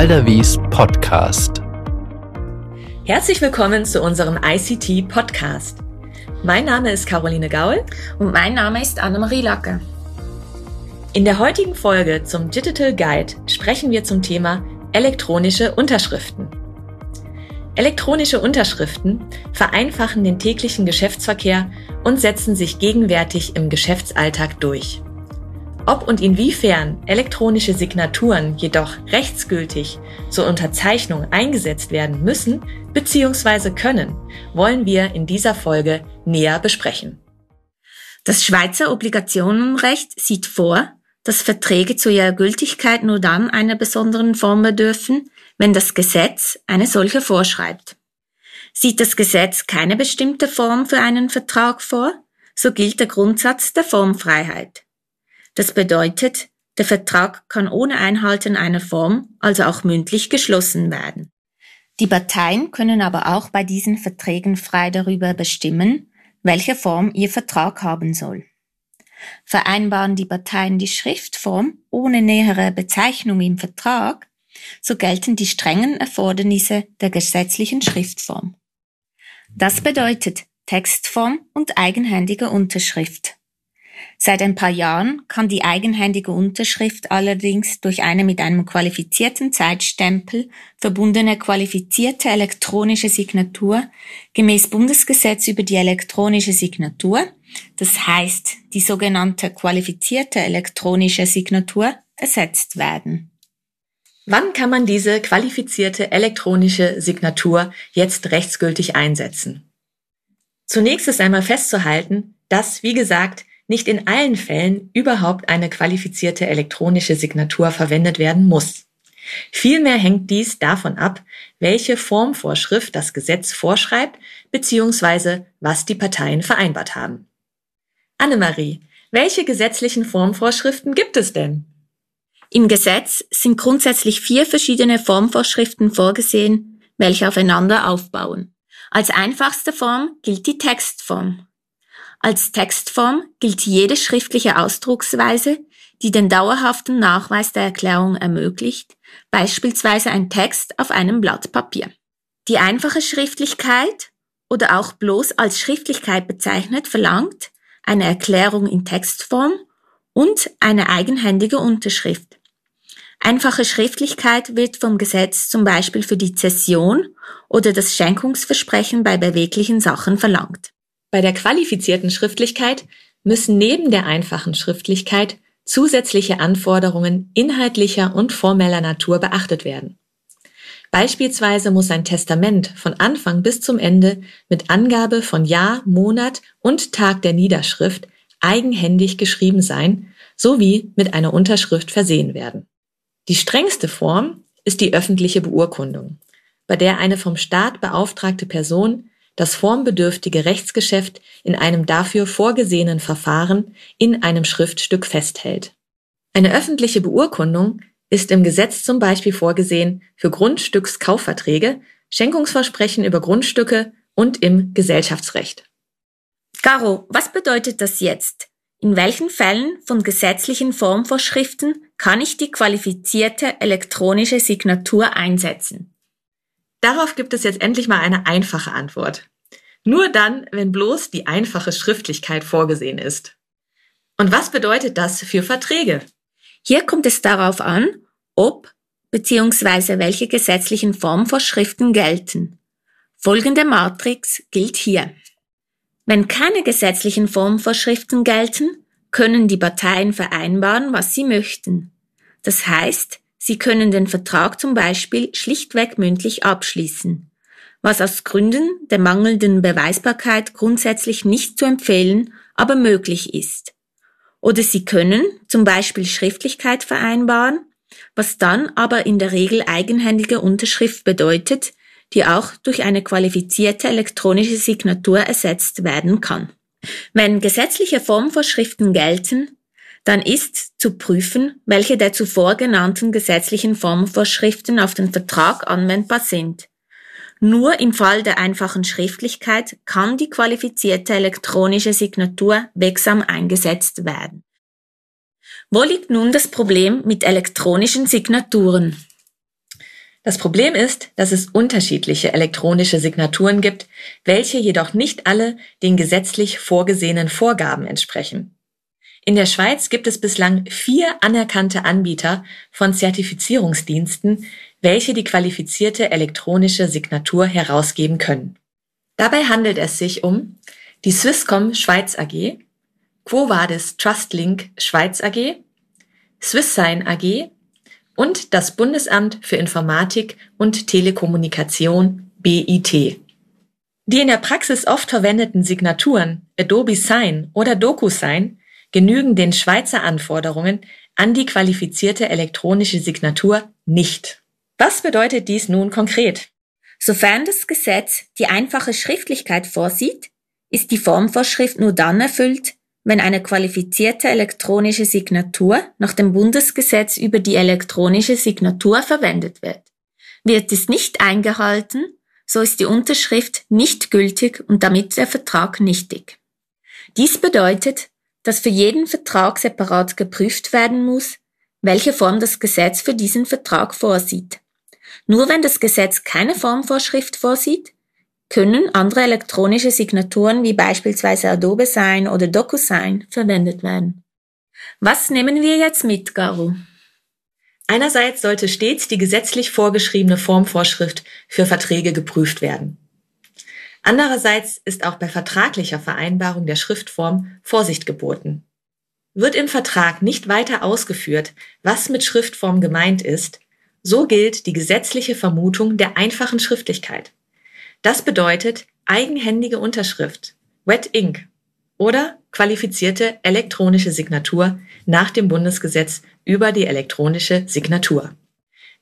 Malderwies Podcast. Herzlich willkommen zu unserem ICT Podcast. Mein Name ist Caroline Gaul und mein Name ist Annemarie Lacke. In der heutigen Folge zum Digital Guide sprechen wir zum Thema elektronische Unterschriften. Elektronische Unterschriften vereinfachen den täglichen Geschäftsverkehr und setzen sich gegenwärtig im Geschäftsalltag durch. Ob und inwiefern elektronische Signaturen jedoch rechtsgültig zur Unterzeichnung eingesetzt werden müssen bzw. können, wollen wir in dieser Folge näher besprechen. Das Schweizer Obligationenrecht sieht vor, dass Verträge zu ihrer Gültigkeit nur dann einer besonderen Form bedürfen, wenn das Gesetz eine solche vorschreibt. Sieht das Gesetz keine bestimmte Form für einen Vertrag vor, so gilt der Grundsatz der Formfreiheit. Das bedeutet, der Vertrag kann ohne Einhalten einer Form, also auch mündlich, geschlossen werden. Die Parteien können aber auch bei diesen Verträgen frei darüber bestimmen, welche Form ihr Vertrag haben soll. Vereinbaren die Parteien die Schriftform ohne nähere Bezeichnung im Vertrag, so gelten die strengen Erfordernisse der gesetzlichen Schriftform. Das bedeutet Textform und eigenhändige Unterschrift. Seit ein paar Jahren kann die eigenhändige Unterschrift allerdings durch eine mit einem qualifizierten Zeitstempel verbundene qualifizierte elektronische Signatur gemäß Bundesgesetz über die elektronische Signatur, das heißt die sogenannte qualifizierte elektronische Signatur, ersetzt werden. Wann kann man diese qualifizierte elektronische Signatur jetzt rechtsgültig einsetzen? Zunächst ist einmal festzuhalten, dass, wie gesagt, nicht in allen Fällen überhaupt eine qualifizierte elektronische Signatur verwendet werden muss. Vielmehr hängt dies davon ab, welche Formvorschrift das Gesetz vorschreibt bzw. was die Parteien vereinbart haben. Annemarie, welche gesetzlichen Formvorschriften gibt es denn? Im Gesetz sind grundsätzlich vier verschiedene Formvorschriften vorgesehen, welche aufeinander aufbauen. Als einfachste Form gilt die Textform. Als Textform gilt jede schriftliche Ausdrucksweise, die den dauerhaften Nachweis der Erklärung ermöglicht, beispielsweise ein Text auf einem Blatt Papier. Die einfache Schriftlichkeit oder auch bloß als Schriftlichkeit bezeichnet verlangt eine Erklärung in Textform und eine eigenhändige Unterschrift. Einfache Schriftlichkeit wird vom Gesetz zum Beispiel für die Zession oder das Schenkungsversprechen bei beweglichen Sachen verlangt. Bei der qualifizierten Schriftlichkeit müssen neben der einfachen Schriftlichkeit zusätzliche Anforderungen inhaltlicher und formeller Natur beachtet werden. Beispielsweise muss ein Testament von Anfang bis zum Ende mit Angabe von Jahr, Monat und Tag der Niederschrift eigenhändig geschrieben sein sowie mit einer Unterschrift versehen werden. Die strengste Form ist die öffentliche Beurkundung, bei der eine vom Staat beauftragte Person das formbedürftige Rechtsgeschäft in einem dafür vorgesehenen Verfahren in einem Schriftstück festhält. Eine öffentliche Beurkundung ist im Gesetz zum Beispiel vorgesehen für Grundstückskaufverträge, Schenkungsversprechen über Grundstücke und im Gesellschaftsrecht. Caro, was bedeutet das jetzt? In welchen Fällen von gesetzlichen Formvorschriften kann ich die qualifizierte elektronische Signatur einsetzen? Darauf gibt es jetzt endlich mal eine einfache Antwort. Nur dann, wenn bloß die einfache Schriftlichkeit vorgesehen ist. Und was bedeutet das für Verträge? Hier kommt es darauf an, ob bzw. welche gesetzlichen Formvorschriften gelten. Folgende Matrix gilt hier. Wenn keine gesetzlichen Formvorschriften gelten, können die Parteien vereinbaren, was sie möchten. Das heißt, Sie können den Vertrag zum Beispiel schlichtweg mündlich abschließen, was aus Gründen der mangelnden Beweisbarkeit grundsätzlich nicht zu empfehlen, aber möglich ist. Oder Sie können zum Beispiel Schriftlichkeit vereinbaren, was dann aber in der Regel eigenhändige Unterschrift bedeutet, die auch durch eine qualifizierte elektronische Signatur ersetzt werden kann. Wenn gesetzliche Formvorschriften gelten, dann ist zu prüfen, welche der zuvor genannten gesetzlichen Formvorschriften auf den Vertrag anwendbar sind. Nur im Fall der einfachen Schriftlichkeit kann die qualifizierte elektronische Signatur wirksam eingesetzt werden. Wo liegt nun das Problem mit elektronischen Signaturen? Das Problem ist, dass es unterschiedliche elektronische Signaturen gibt, welche jedoch nicht alle den gesetzlich vorgesehenen Vorgaben entsprechen. In der Schweiz gibt es bislang vier anerkannte Anbieter von Zertifizierungsdiensten, welche die qualifizierte elektronische Signatur herausgeben können. Dabei handelt es sich um die Swisscom Schweiz AG, Quo Vadis Trustlink Schweiz AG, SwissSign AG und das Bundesamt für Informatik und Telekommunikation BIT. Die in der Praxis oft verwendeten Signaturen Adobe Sign oder DocuSign genügen den Schweizer Anforderungen an die qualifizierte elektronische Signatur nicht. Was bedeutet dies nun konkret? Sofern das Gesetz die einfache Schriftlichkeit vorsieht, ist die Formvorschrift nur dann erfüllt, wenn eine qualifizierte elektronische Signatur nach dem Bundesgesetz über die elektronische Signatur verwendet wird. Wird es nicht eingehalten, so ist die Unterschrift nicht gültig und damit der Vertrag nichtig. Dies bedeutet, dass für jeden Vertrag separat geprüft werden muss, welche Form das Gesetz für diesen Vertrag vorsieht. Nur wenn das Gesetz keine Formvorschrift vorsieht, können andere elektronische Signaturen wie beispielsweise Adobe Sign oder DocuSign verwendet werden. Was nehmen wir jetzt mit, Garo? Einerseits sollte stets die gesetzlich vorgeschriebene Formvorschrift für Verträge geprüft werden. Andererseits ist auch bei vertraglicher Vereinbarung der Schriftform Vorsicht geboten. Wird im Vertrag nicht weiter ausgeführt, was mit Schriftform gemeint ist, so gilt die gesetzliche Vermutung der einfachen Schriftlichkeit. Das bedeutet eigenhändige Unterschrift, Wet Ink oder qualifizierte elektronische Signatur nach dem Bundesgesetz über die elektronische Signatur.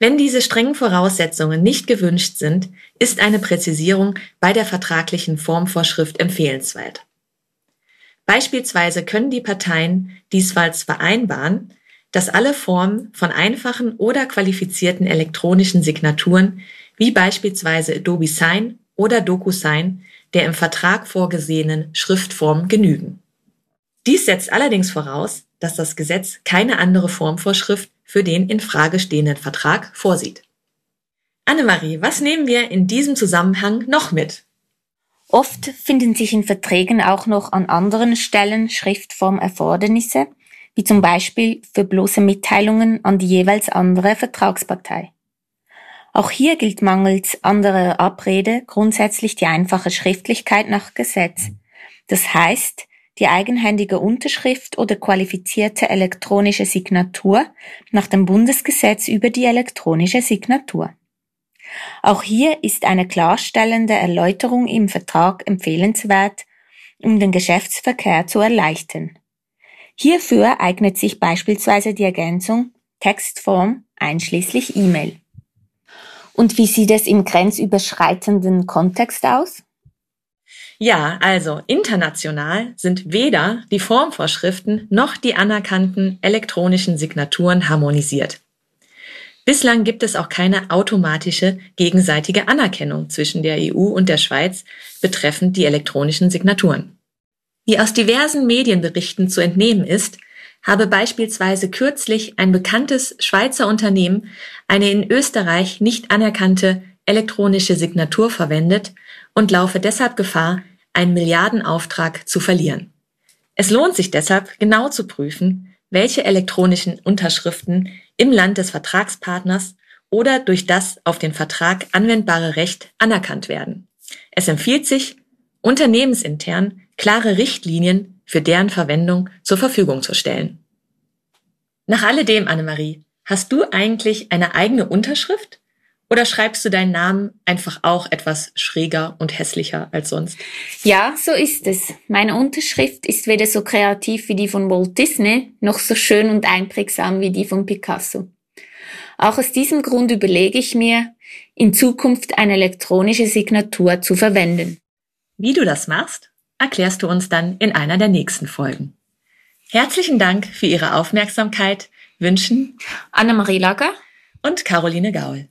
Wenn diese strengen Voraussetzungen nicht gewünscht sind, ist eine Präzisierung bei der vertraglichen Formvorschrift empfehlenswert. Beispielsweise können die Parteien diesfalls vereinbaren, dass alle Formen von einfachen oder qualifizierten elektronischen Signaturen wie beispielsweise Adobe Sign oder DocuSign der im Vertrag vorgesehenen Schriftform genügen. Dies setzt allerdings voraus, dass das Gesetz keine andere Formvorschrift für den in Frage stehenden Vertrag vorsieht. Annemarie, was nehmen wir in diesem Zusammenhang noch mit? Oft finden sich in Verträgen auch noch an anderen Stellen Schriftformerfordernisse, wie zum Beispiel für bloße Mitteilungen an die jeweils andere Vertragspartei. Auch hier gilt mangels anderer Abrede grundsätzlich die einfache Schriftlichkeit nach Gesetz. Das heißt, die eigenhändige Unterschrift oder qualifizierte elektronische Signatur nach dem Bundesgesetz über die elektronische Signatur. Auch hier ist eine klarstellende Erläuterung im Vertrag empfehlenswert, um den Geschäftsverkehr zu erleichtern. Hierfür eignet sich beispielsweise die Ergänzung Textform einschließlich E-Mail. Und wie sieht es im grenzüberschreitenden Kontext aus? Ja, also international sind weder die Formvorschriften noch die anerkannten elektronischen Signaturen harmonisiert. Bislang gibt es auch keine automatische gegenseitige Anerkennung zwischen der EU und der Schweiz betreffend die elektronischen Signaturen. Wie aus diversen Medienberichten zu entnehmen ist, habe beispielsweise kürzlich ein bekanntes Schweizer Unternehmen eine in Österreich nicht anerkannte elektronische Signatur verwendet und laufe deshalb Gefahr, einen Milliardenauftrag zu verlieren. Es lohnt sich deshalb, genau zu prüfen, welche elektronischen Unterschriften im Land des Vertragspartners oder durch das auf den Vertrag anwendbare Recht anerkannt werden. Es empfiehlt sich, unternehmensintern klare Richtlinien für deren Verwendung zur Verfügung zu stellen. Nach alledem, Annemarie, hast du eigentlich eine eigene Unterschrift oder schreibst du deinen Namen einfach auch etwas schräger und hässlicher als sonst? Ja, so ist es. Meine Unterschrift ist weder so kreativ wie die von Walt Disney, noch so schön und einprägsam wie die von Picasso. Auch aus diesem Grund überlege ich mir, in Zukunft eine elektronische Signatur zu verwenden. Wie du das machst, erklärst du uns dann in einer der nächsten Folgen. Herzlichen Dank für Ihre Aufmerksamkeit wünschen Annemarie Lager und Caroline Gaul.